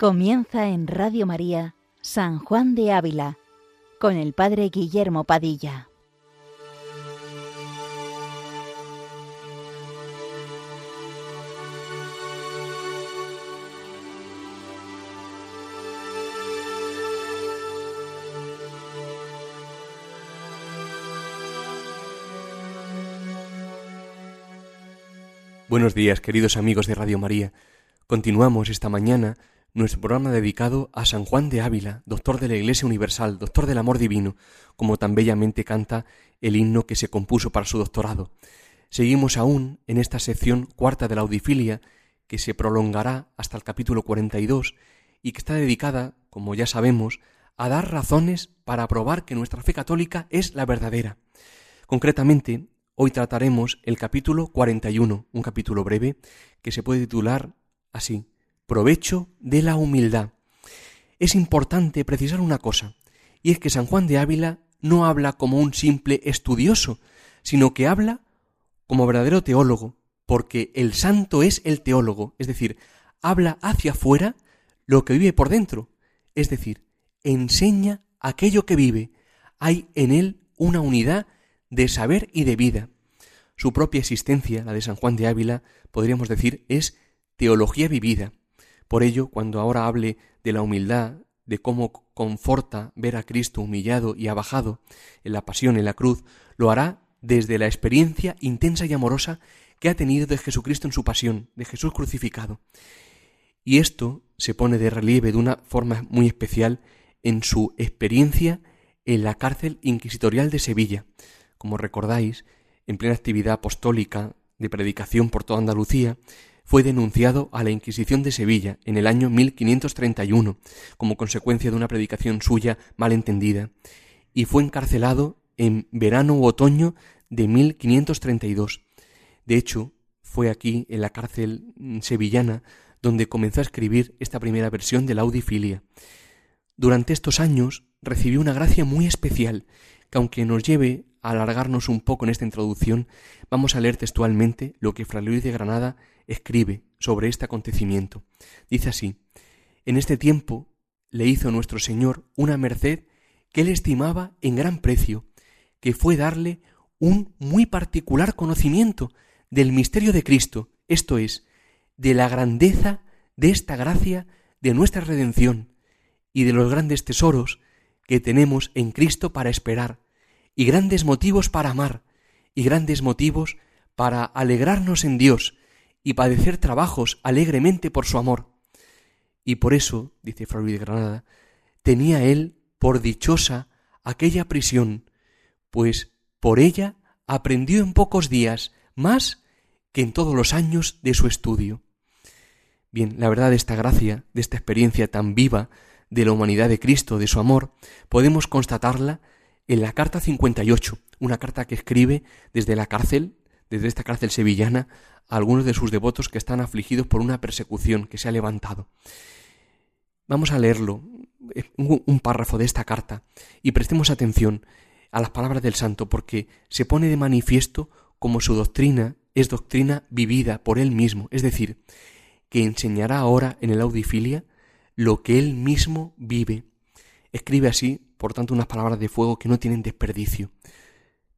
Comienza en Radio María San Juan de Ávila con el Padre Guillermo Padilla. Buenos días, queridos amigos de Radio María. Continuamos esta mañana nuestro programa dedicado a San Juan de Ávila, doctor de la Iglesia Universal, doctor del amor divino, como tan bellamente canta el himno que se compuso para su doctorado. Seguimos aún en esta sección cuarta de la audifilia, que se prolongará hasta el capítulo 42 y que está dedicada, como ya sabemos, a dar razones para probar que nuestra fe católica es la verdadera. Concretamente, hoy trataremos el capítulo 41, un capítulo breve que se puede titular así, provecho de la humildad. Es importante precisar una cosa, y es que San Juan de Ávila no habla como un simple estudioso, sino que habla como verdadero teólogo, porque el santo es el teólogo, es decir, habla hacia afuera lo que vive por dentro, es decir, enseña aquello que vive. Hay en él una unidad de saber y de vida. Su propia existencia, la de San Juan de Ávila, podríamos decir, es teología vivida. Por ello, cuando ahora hable de la humildad, de cómo conforta ver a Cristo humillado y abajado en la pasión, en la cruz, lo hará desde la experiencia intensa y amorosa que ha tenido de Jesucristo en su pasión, de Jesús crucificado. Y esto se pone de relieve de una forma muy especial en su experiencia en la cárcel inquisitorial de Sevilla. Como recordáis, en plena actividad apostólica de predicación por toda Andalucía, fue denunciado a la Inquisición de Sevilla en el año 1531 como consecuencia de una predicación suya mal entendida y fue encarcelado en verano u otoño de 1532. De hecho, fue aquí, en la cárcel sevillana, donde comenzó a escribir esta primera versión de la Audifilia. Durante estos años recibió una gracia muy especial, que aunque nos lleve a alargarnos un poco en esta introducción, vamos a leer textualmente lo que Fray Luis de Granada escribe sobre este acontecimiento. Dice así, en este tiempo le hizo nuestro Señor una merced que él estimaba en gran precio, que fue darle un muy particular conocimiento del misterio de Cristo, esto es, de la grandeza de esta gracia de nuestra redención y de los grandes tesoros que tenemos en Cristo para esperar, y grandes motivos para amar, y grandes motivos para alegrarnos en Dios y padecer trabajos alegremente por su amor. Y por eso, dice Luis de Granada, tenía él por dichosa aquella prisión, pues por ella aprendió en pocos días más que en todos los años de su estudio. Bien, la verdad de esta gracia, de esta experiencia tan viva de la humanidad de Cristo, de su amor, podemos constatarla en la carta 58, una carta que escribe desde la cárcel, desde esta cárcel sevillana, a algunos de sus devotos que están afligidos por una persecución que se ha levantado. Vamos a leerlo, un párrafo de esta carta, y prestemos atención a las palabras del santo, porque se pone de manifiesto como su doctrina es doctrina vivida por él mismo, es decir, que enseñará ahora en el Audifilia lo que él mismo vive. Escribe así, por tanto, unas palabras de fuego que no tienen desperdicio.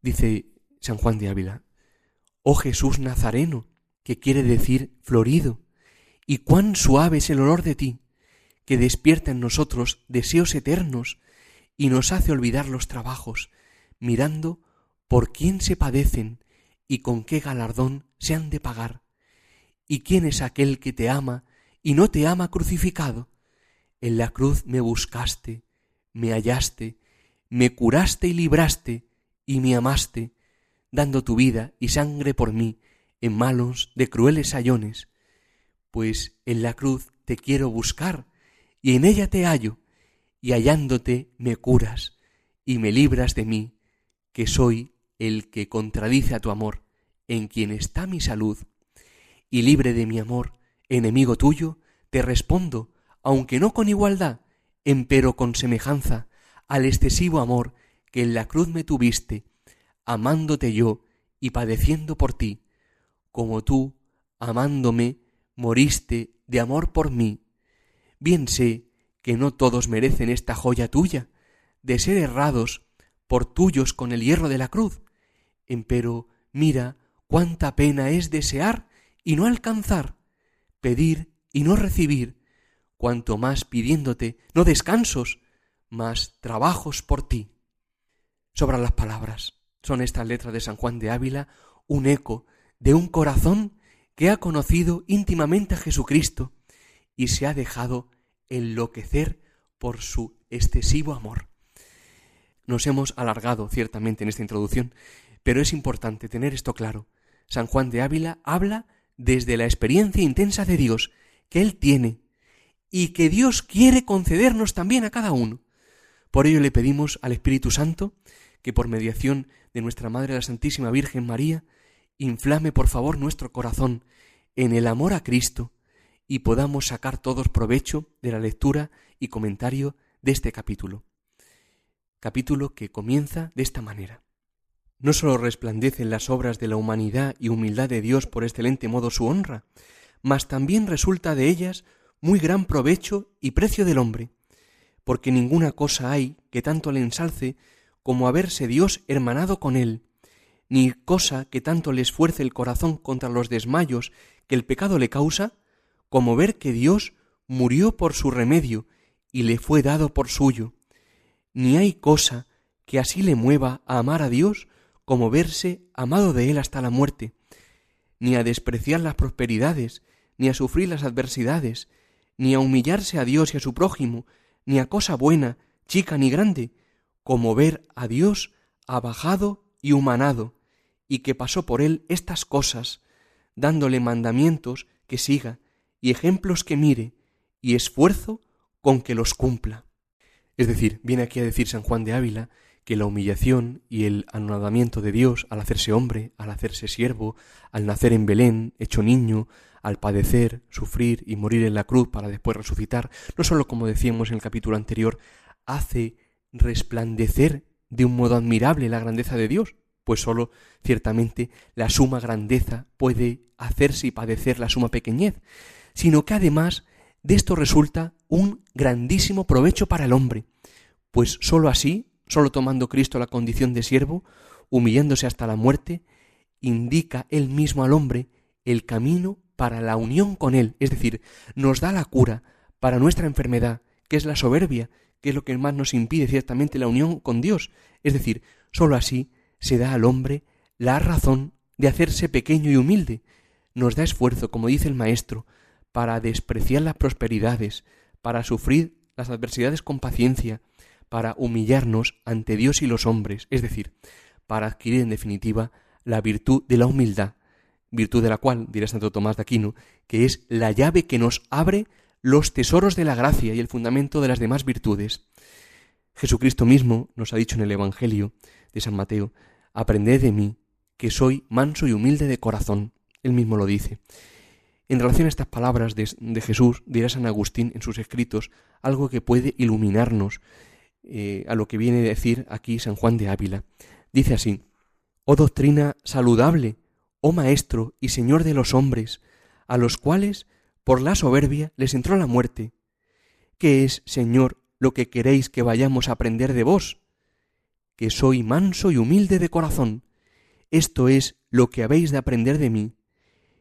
Dice San Juan de Ávila, Oh Jesús Nazareno, que quiere decir florido, y cuán suave es el olor de ti, que despierta en nosotros deseos eternos y nos hace olvidar los trabajos, mirando por quién se padecen y con qué galardón se han de pagar. ¿Y quién es aquel que te ama y no te ama crucificado? En la cruz me buscaste, me hallaste, me curaste y libraste, y me amaste, dando tu vida y sangre por mí en malos de crueles sayones, pues en la cruz te quiero buscar, y en ella te hallo, y hallándote me curas, y me libras de mí, que soy el que contradice a tu amor, en quien está mi salud, y libre de mi amor, enemigo tuyo, te respondo, aunque no con igualdad, empero con semejanza al excesivo amor que en la cruz me tuviste, amándote yo y padeciendo por ti, como tú, amándome, moriste de amor por mí. bien sé que no todos merecen esta joya tuya, de ser errados por tuyos con el hierro de la cruz. Empero mira cuánta pena es desear y no alcanzar, pedir y no recibir, cuanto más pidiéndote no descansos, más trabajos por ti. Sobran las palabras. Son estas letras de San Juan de Ávila un eco de un corazón que ha conocido íntimamente a Jesucristo y se ha dejado enloquecer por su excesivo amor. Nos hemos alargado ciertamente en esta introducción, pero es importante tener esto claro. San Juan de Ávila habla desde la experiencia intensa de Dios que Él tiene y que Dios quiere concedernos también a cada uno. Por ello le pedimos al Espíritu Santo que por mediación de nuestra Madre la Santísima Virgen María inflame por favor nuestro corazón en el amor a Cristo y podamos sacar todos provecho de la lectura y comentario de este capítulo. Capítulo que comienza de esta manera. No sólo resplandecen las obras de la humanidad y humildad de Dios por excelente modo su honra, mas también resulta de ellas muy gran provecho y precio del hombre, porque ninguna cosa hay que tanto le ensalce como haberse Dios hermanado con él, ni cosa que tanto le esfuerce el corazón contra los desmayos que el pecado le causa, como ver que Dios murió por su remedio y le fue dado por suyo. Ni hay cosa que así le mueva a amar a Dios como verse amado de Él hasta la muerte, ni a despreciar las prosperidades, ni a sufrir las adversidades, ni a humillarse a Dios y a su prójimo, ni a cosa buena, chica ni grande, como ver a Dios abajado y humanado, y que pasó por él estas cosas, dándole mandamientos que siga y ejemplos que mire y esfuerzo con que los cumpla. Es decir, viene aquí a decir San Juan de Ávila que la humillación y el anonadamiento de Dios al hacerse hombre, al hacerse siervo, al nacer en Belén, hecho niño, al padecer, sufrir y morir en la cruz para después resucitar, no sólo como decíamos en el capítulo anterior, hace resplandecer de un modo admirable la grandeza de Dios, pues sólo ciertamente la suma grandeza puede hacerse y padecer la suma pequeñez, sino que además de esto resulta un grandísimo provecho para el hombre, pues sólo así, sólo tomando Cristo la condición de siervo, humillándose hasta la muerte, indica él mismo al hombre el camino para la unión con él, es decir, nos da la cura para nuestra enfermedad, que es la soberbia, que es lo que más nos impide ciertamente la unión con Dios, es decir, sólo así se da al hombre la razón de hacerse pequeño y humilde, nos da esfuerzo, como dice el Maestro, para despreciar las prosperidades, para sufrir las adversidades con paciencia, para humillarnos ante Dios y los hombres, es decir, para adquirir en definitiva la virtud de la humildad, virtud de la cual, dirá Santo Tomás de Aquino, que es la llave que nos abre los tesoros de la gracia y el fundamento de las demás virtudes. Jesucristo mismo nos ha dicho en el Evangelio de San Mateo, Aprended de mí, que soy manso y humilde de corazón. Él mismo lo dice. En relación a estas palabras de, Jesús, dirá San Agustín en sus escritos algo que puede iluminarnos eh, a lo que viene a decir aquí San Juan de Ávila. Dice así, Oh doctrina saludable, oh Maestro y Señor de los hombres, a los cuales, por la soberbia, les entró la muerte. ¿Qué es, Señor, lo que queréis que vayamos a aprender de vos? que soy manso y humilde de corazón. Esto es lo que habéis de aprender de mí.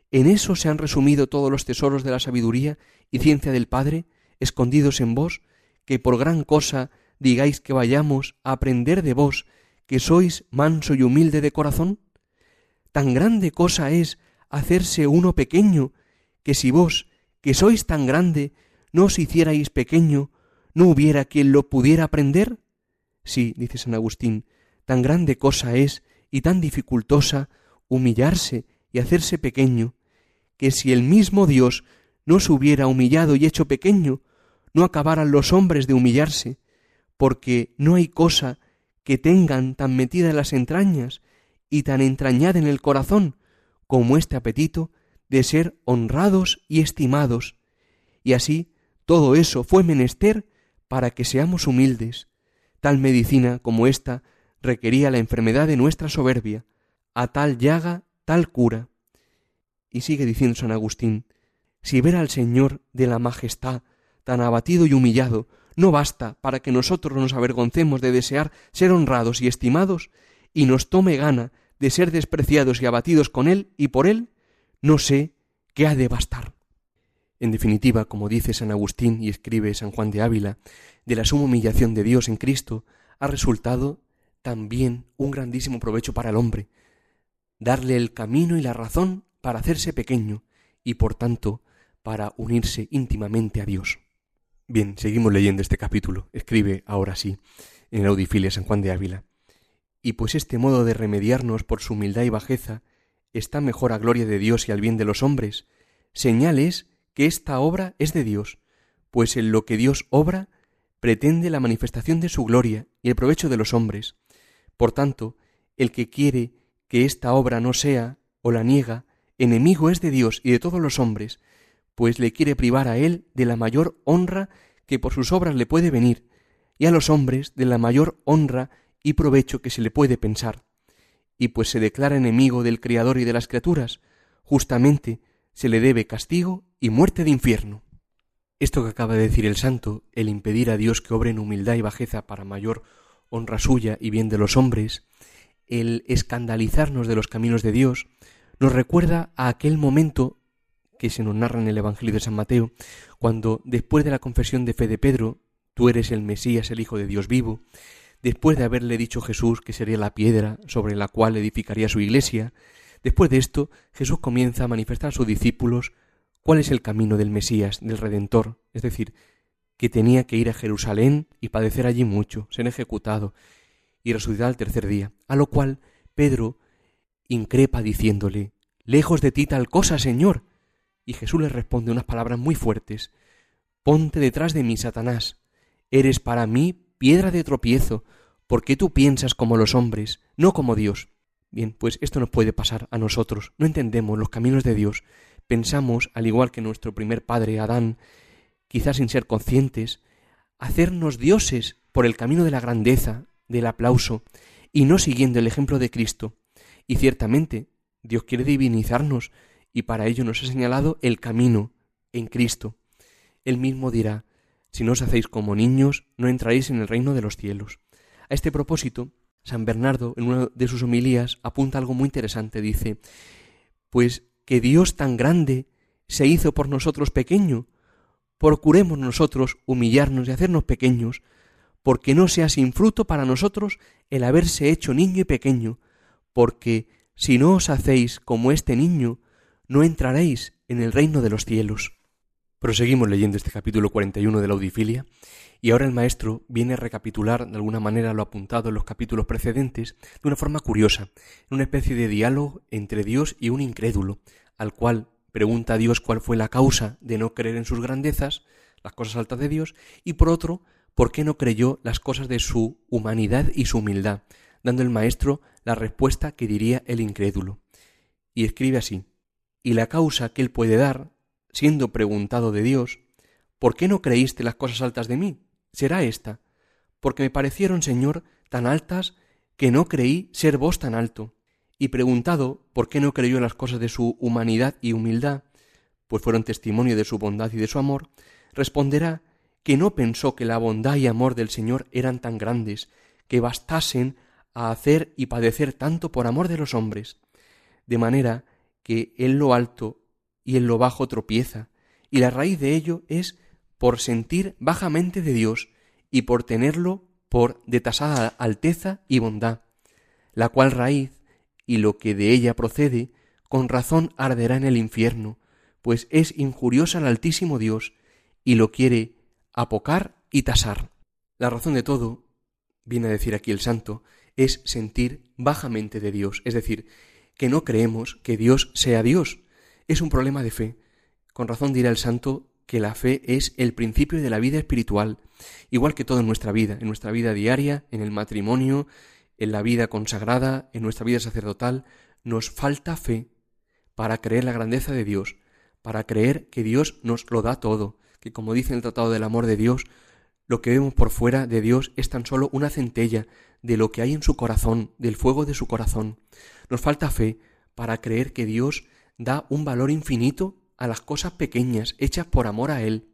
En eso se han resumido todos los tesoros de la sabiduría y ciencia del Padre, escondidos en vos, que por gran cosa digáis que vayamos a aprender de vos, que sois manso y humilde de corazón? Tan grande cosa es hacerse uno pequeño, que si vos, que sois tan grande, no os hicierais pequeño, no hubiera quien lo pudiera aprender? Sí, dice San Agustín, tan grande cosa es y tan dificultosa humillarse y hacerse pequeño, que si el mismo Dios no se hubiera humillado y hecho pequeño, no acabaran los hombres de humillarse, porque no hay cosa que tengan tan metida en las entrañas y tan entrañada en el corazón como este apetito de ser honrados y estimados. Y así todo eso fue menester para que seamos humildes, Tal medicina como esta requería la enfermedad de nuestra soberbia, a tal llaga, tal cura. Y sigue diciendo San Agustín, si ver al Señor de la majestad tan abatido y humillado, no basta para que nosotros nos avergoncemos de desear ser honrados y estimados, y nos tome gana de ser despreciados y abatidos con Él y por Él, no sé qué ha de bastar. En definitiva, como dice San Agustín y escribe San Juan de Ávila, de la suma humillación de Dios en Cristo ha resultado también un grandísimo provecho para el hombre, darle el camino y la razón para hacerse pequeño y por tanto para unirse íntimamente a Dios. Bien, seguimos leyendo este capítulo. Escribe ahora sí en el Audifilia San Juan de Ávila. Y pues este modo de remediarnos por su humildad y bajeza está mejor a gloria de Dios y al bien de los hombres, señal es que esta obra es de Dios, pues en lo que Dios obra pretende la manifestación de su gloria y el provecho de los hombres. Por tanto, el que quiere que esta obra no sea, o la niega, enemigo es de Dios y de todos los hombres, pues le quiere privar a él de la mayor honra que por sus obras le puede venir, y a los hombres de la mayor honra y provecho que se le puede pensar. Y pues se declara enemigo del Criador y de las criaturas, justamente se le debe castigo y muerte de infierno. Esto que acaba de decir el santo, el impedir a Dios que obre en humildad y bajeza para mayor honra suya y bien de los hombres, el escandalizarnos de los caminos de Dios, nos recuerda a aquel momento que se nos narra en el Evangelio de San Mateo, cuando después de la confesión de fe de Pedro, tú eres el Mesías, el Hijo de Dios vivo, después de haberle dicho Jesús que sería la piedra sobre la cual edificaría su iglesia, después de esto Jesús comienza a manifestar a sus discípulos cuál es el camino del Mesías, del Redentor, es decir, que tenía que ir a Jerusalén y padecer allí mucho, ser ejecutado y resucitar al tercer día, a lo cual Pedro increpa diciéndole, Lejos de ti tal cosa, Señor. Y Jesús le responde unas palabras muy fuertes, Ponte detrás de mí, Satanás, eres para mí piedra de tropiezo, porque tú piensas como los hombres, no como Dios. Bien, pues esto nos puede pasar a nosotros, no entendemos los caminos de Dios, pensamos, al igual que nuestro primer padre Adán, quizás sin ser conscientes, hacernos dioses por el camino de la grandeza, del aplauso, y no siguiendo el ejemplo de Cristo. Y ciertamente, Dios quiere divinizarnos, y para ello nos ha señalado el camino en Cristo. Él mismo dirá, si no os hacéis como niños, no entraréis en el reino de los cielos. A este propósito, San Bernardo, en una de sus homilías, apunta algo muy interesante. Dice, pues que Dios tan grande se hizo por nosotros pequeño, procuremos nosotros humillarnos y hacernos pequeños, porque no sea sin fruto para nosotros el haberse hecho niño y pequeño, porque si no os hacéis como este niño, no entraréis en el reino de los cielos. Proseguimos leyendo este capítulo 41 de la Audifilia, y ahora el maestro viene a recapitular de alguna manera lo apuntado en los capítulos precedentes de una forma curiosa, en una especie de diálogo entre Dios y un incrédulo, al cual pregunta a Dios cuál fue la causa de no creer en sus grandezas, las cosas altas de Dios, y por otro, por qué no creyó las cosas de su humanidad y su humildad, dando el maestro la respuesta que diría el incrédulo. Y escribe así, y la causa que él puede dar, siendo preguntado de Dios, ¿por qué no creíste las cosas altas de mí? Será esta, porque me parecieron, Señor, tan altas que no creí ser vos tan alto. Y preguntado por qué no creyó las cosas de su humanidad y humildad, pues fueron testimonio de su bondad y de su amor, responderá que no pensó que la bondad y amor del Señor eran tan grandes, que bastasen a hacer y padecer tanto por amor de los hombres, de manera que en lo alto y en lo bajo tropieza, y la raíz de ello es por sentir bajamente de Dios y por tenerlo por de tasada alteza y bondad, la cual raíz y lo que de ella procede, con razón arderá en el infierno, pues es injuriosa al Altísimo Dios, y lo quiere apocar y tasar. La razón de todo, viene a decir aquí el santo, es sentir bajamente de Dios, es decir, que no creemos que Dios sea Dios. Es un problema de fe. Con razón dirá el santo que la fe es el principio de la vida espiritual, igual que todo en nuestra vida, en nuestra vida diaria, en el matrimonio, en la vida consagrada, en nuestra vida sacerdotal, nos falta fe para creer la grandeza de Dios, para creer que Dios nos lo da todo, que como dice el Tratado del Amor de Dios, lo que vemos por fuera de Dios es tan solo una centella de lo que hay en su corazón, del fuego de su corazón. Nos falta fe para creer que Dios da un valor infinito a las cosas pequeñas hechas por amor a Él.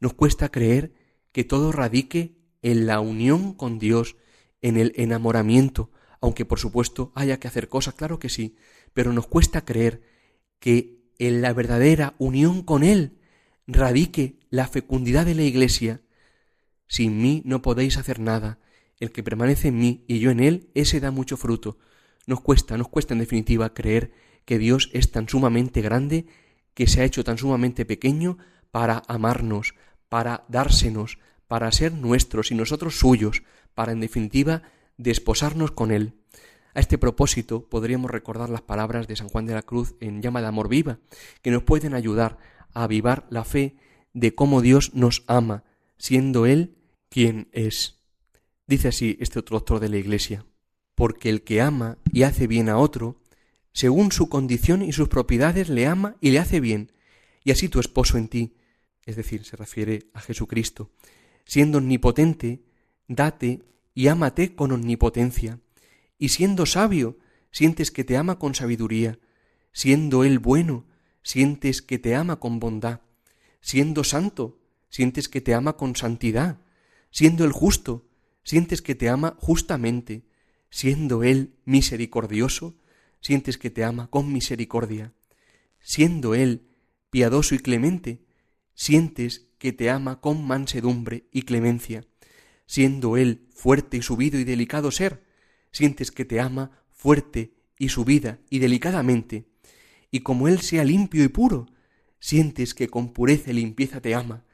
nos cuesta creer que todo radique en la unión con Dios, en el enamoramiento, aunque por supuesto haya que hacer cosas, claro que sí, pero nos cuesta creer que en la verdadera unión con Él radique la fecundidad de la Iglesia. Sin mí no podéis hacer nada. El que permanece en mí y yo en Él, ese da mucho fruto. Nos cuesta, nos cuesta en definitiva creer que Dios es tan sumamente grande, que se ha hecho tan sumamente pequeño para amarnos, para dársenos, para ser nuestros y nosotros suyos, para en definitiva desposarnos con Él. A este propósito podríamos recordar las palabras de San Juan de la Cruz en llama de amor viva, que nos pueden ayudar a avivar la fe de cómo Dios nos ama, siendo Él quien es. Dice así este otro doctor de la Iglesia, porque el que ama y hace bien a otro, según su condición y sus propiedades le ama y le hace bien, y así tu esposo en ti, es decir, se refiere a Jesucristo, siendo omnipotente, date y ámate con omnipotencia, y siendo sabio, sientes que te ama con sabiduría, siendo Él bueno, sientes que te ama con bondad, siendo santo, sientes que te ama con santidad, siendo Él justo, sientes que te ama justamente, siendo Él misericordioso, sientes que te ama con misericordia, siendo Él piadoso y clemente, sientes que te ama con mansedumbre y clemencia, siendo Él fuerte y subido y delicado ser, sientes que te ama fuerte y subida y delicadamente, y como Él sea limpio y puro, sientes que con pureza y limpieza te ama,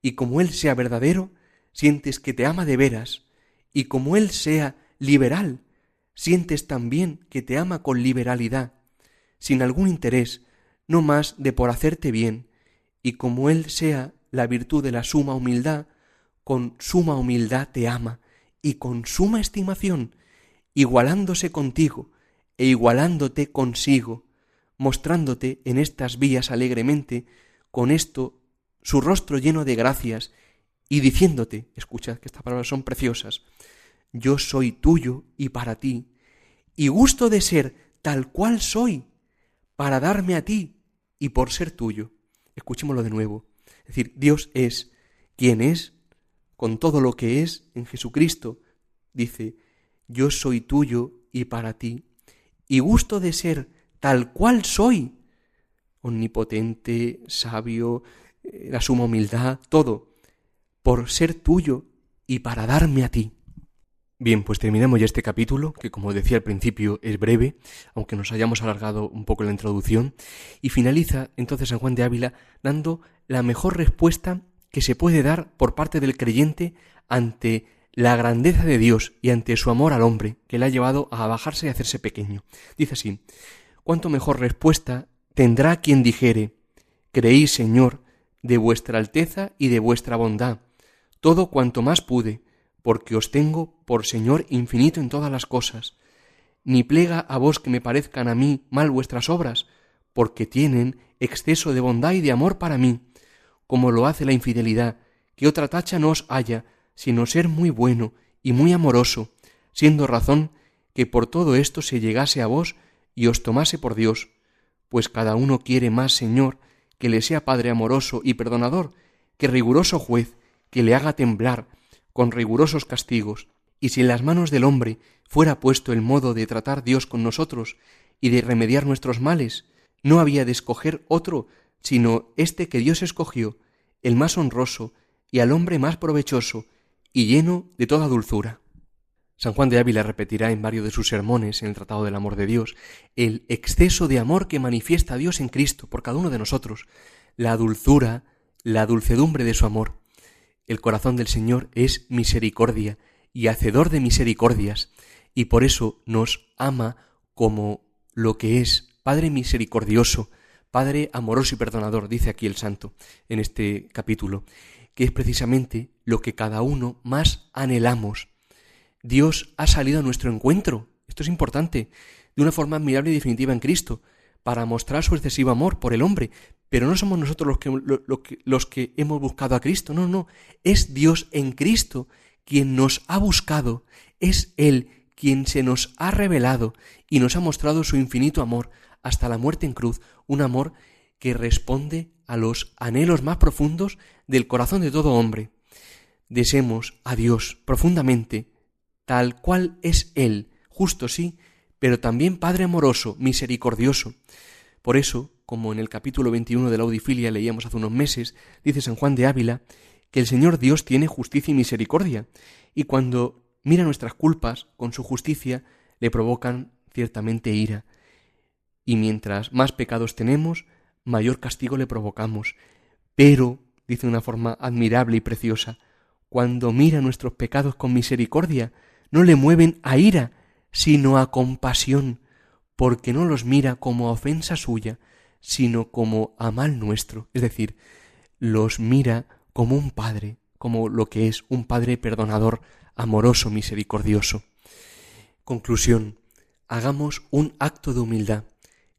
y como Él sea verdadero, sientes que te ama de veras, y como Él sea liberal, sientes también que te ama con liberalidad, sin algún interés, no más de por hacerte bien, y como Él sea la virtud de la suma humildad, con suma humildad te ama, y con suma estimación, igualándose contigo, e igualándote consigo, mostrándote en estas vías alegremente, con esto su rostro lleno de gracias, y diciéndote, escuchad que estas palabras son preciosas, yo soy tuyo y para ti, y gusto de ser tal cual soy, para darme a ti y por ser tuyo. Escuchémoslo de nuevo. Es decir, Dios es quien es, con todo lo que es en Jesucristo. Dice, yo soy tuyo y para ti, y gusto de ser tal cual soy, omnipotente, sabio, eh, la suma humildad, todo, por ser tuyo y para darme a ti. Bien, pues terminamos ya este capítulo, que como decía al principio es breve, aunque nos hayamos alargado un poco la introducción, y finaliza entonces San Juan de Ávila dando la mejor respuesta que se puede dar por parte del creyente ante la grandeza de Dios y ante su amor al hombre, que le ha llevado a bajarse y a hacerse pequeño. Dice así, cuánto mejor respuesta tendrá quien dijere, creí, Señor, de vuestra alteza y de vuestra bondad, todo cuanto más pude, porque os tengo por Señor infinito en todas las cosas, ni plega a vos que me parezcan a mí mal vuestras obras, porque tienen exceso de bondad y de amor para mí, como lo hace la infidelidad, que otra tacha no os haya, sino ser muy bueno y muy amoroso, siendo razón que por todo esto se llegase a vos y os tomase por Dios, pues cada uno quiere más Señor que le sea Padre amoroso y perdonador, que riguroso juez, que le haga temblar, con rigurosos castigos, y si en las manos del hombre fuera puesto el modo de tratar Dios con nosotros y de remediar nuestros males, no había de escoger otro sino este que Dios escogió, el más honroso y al hombre más provechoso y lleno de toda dulzura. San Juan de Ávila repetirá en varios de sus sermones en el Tratado del Amor de Dios el exceso de amor que manifiesta Dios en Cristo por cada uno de nosotros, la dulzura, la dulcedumbre de su amor. El corazón del Señor es misericordia y hacedor de misericordias, y por eso nos ama como lo que es Padre misericordioso, Padre amoroso y perdonador, dice aquí el santo en este capítulo, que es precisamente lo que cada uno más anhelamos. Dios ha salido a nuestro encuentro, esto es importante, de una forma admirable y definitiva en Cristo, para mostrar su excesivo amor por el hombre, pero no somos nosotros los que, los que hemos buscado a Cristo, no, no, es Dios en Cristo quien nos ha buscado, es Él quien se nos ha revelado y nos ha mostrado su infinito amor hasta la muerte en cruz, un amor que responde a los anhelos más profundos del corazón de todo hombre. Deseemos a Dios profundamente, tal cual es Él, justo sí, pero también Padre amoroso, misericordioso. Por eso, como en el capítulo 21 de la Audifilia leíamos hace unos meses, dice San Juan de Ávila, que el Señor Dios tiene justicia y misericordia, y cuando mira nuestras culpas con su justicia, le provocan ciertamente ira. Y mientras más pecados tenemos, mayor castigo le provocamos. Pero, dice de una forma admirable y preciosa, cuando mira nuestros pecados con misericordia, no le mueven a ira, sino a compasión, porque no los mira como a ofensa suya, sino como a mal nuestro, es decir, los mira como un padre, como lo que es un padre perdonador, amoroso, misericordioso. Conclusión. Hagamos un acto de humildad,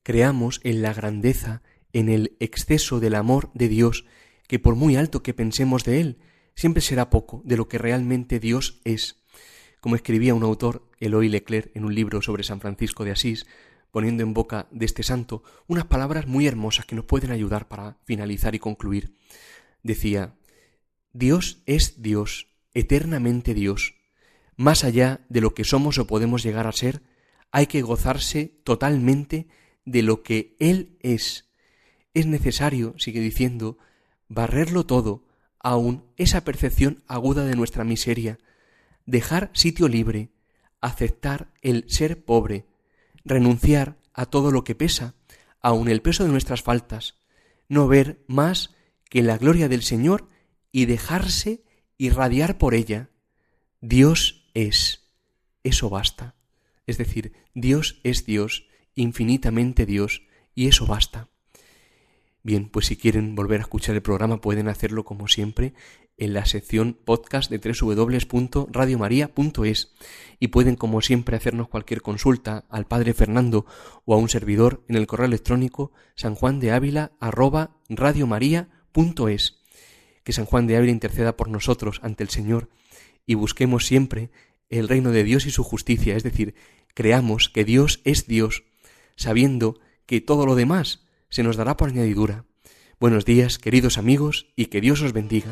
creamos en la grandeza en el exceso del amor de Dios, que por muy alto que pensemos de Él, siempre será poco de lo que realmente Dios es. Como escribía un autor, Eloy Leclerc, en un libro sobre San Francisco de Asís, poniendo en boca de este santo unas palabras muy hermosas que nos pueden ayudar para finalizar y concluir. Decía, Dios es Dios, eternamente Dios. Más allá de lo que somos o podemos llegar a ser, hay que gozarse totalmente de lo que Él es, es necesario, sigue diciendo, barrerlo todo, aun esa percepción aguda de nuestra miseria, dejar sitio libre, aceptar el ser pobre, renunciar a todo lo que pesa, aun el peso de nuestras faltas, no ver más que la gloria del Señor y dejarse irradiar por ella. Dios es. Eso basta. Es decir, Dios es Dios, infinitamente Dios, y eso basta. Bien, pues si quieren volver a escuchar el programa pueden hacerlo como siempre en la sección podcast de www.radiomaria.es y pueden como siempre hacernos cualquier consulta al Padre Fernando o a un servidor en el correo electrónico sanjuandeávila@radiomaria.es. Que San Juan de Ávila interceda por nosotros ante el Señor y busquemos siempre el reino de Dios y su justicia, es decir, creamos que Dios es Dios, sabiendo que todo lo demás se nos dará por añadidura. Buenos días, queridos amigos, y que Dios os bendiga.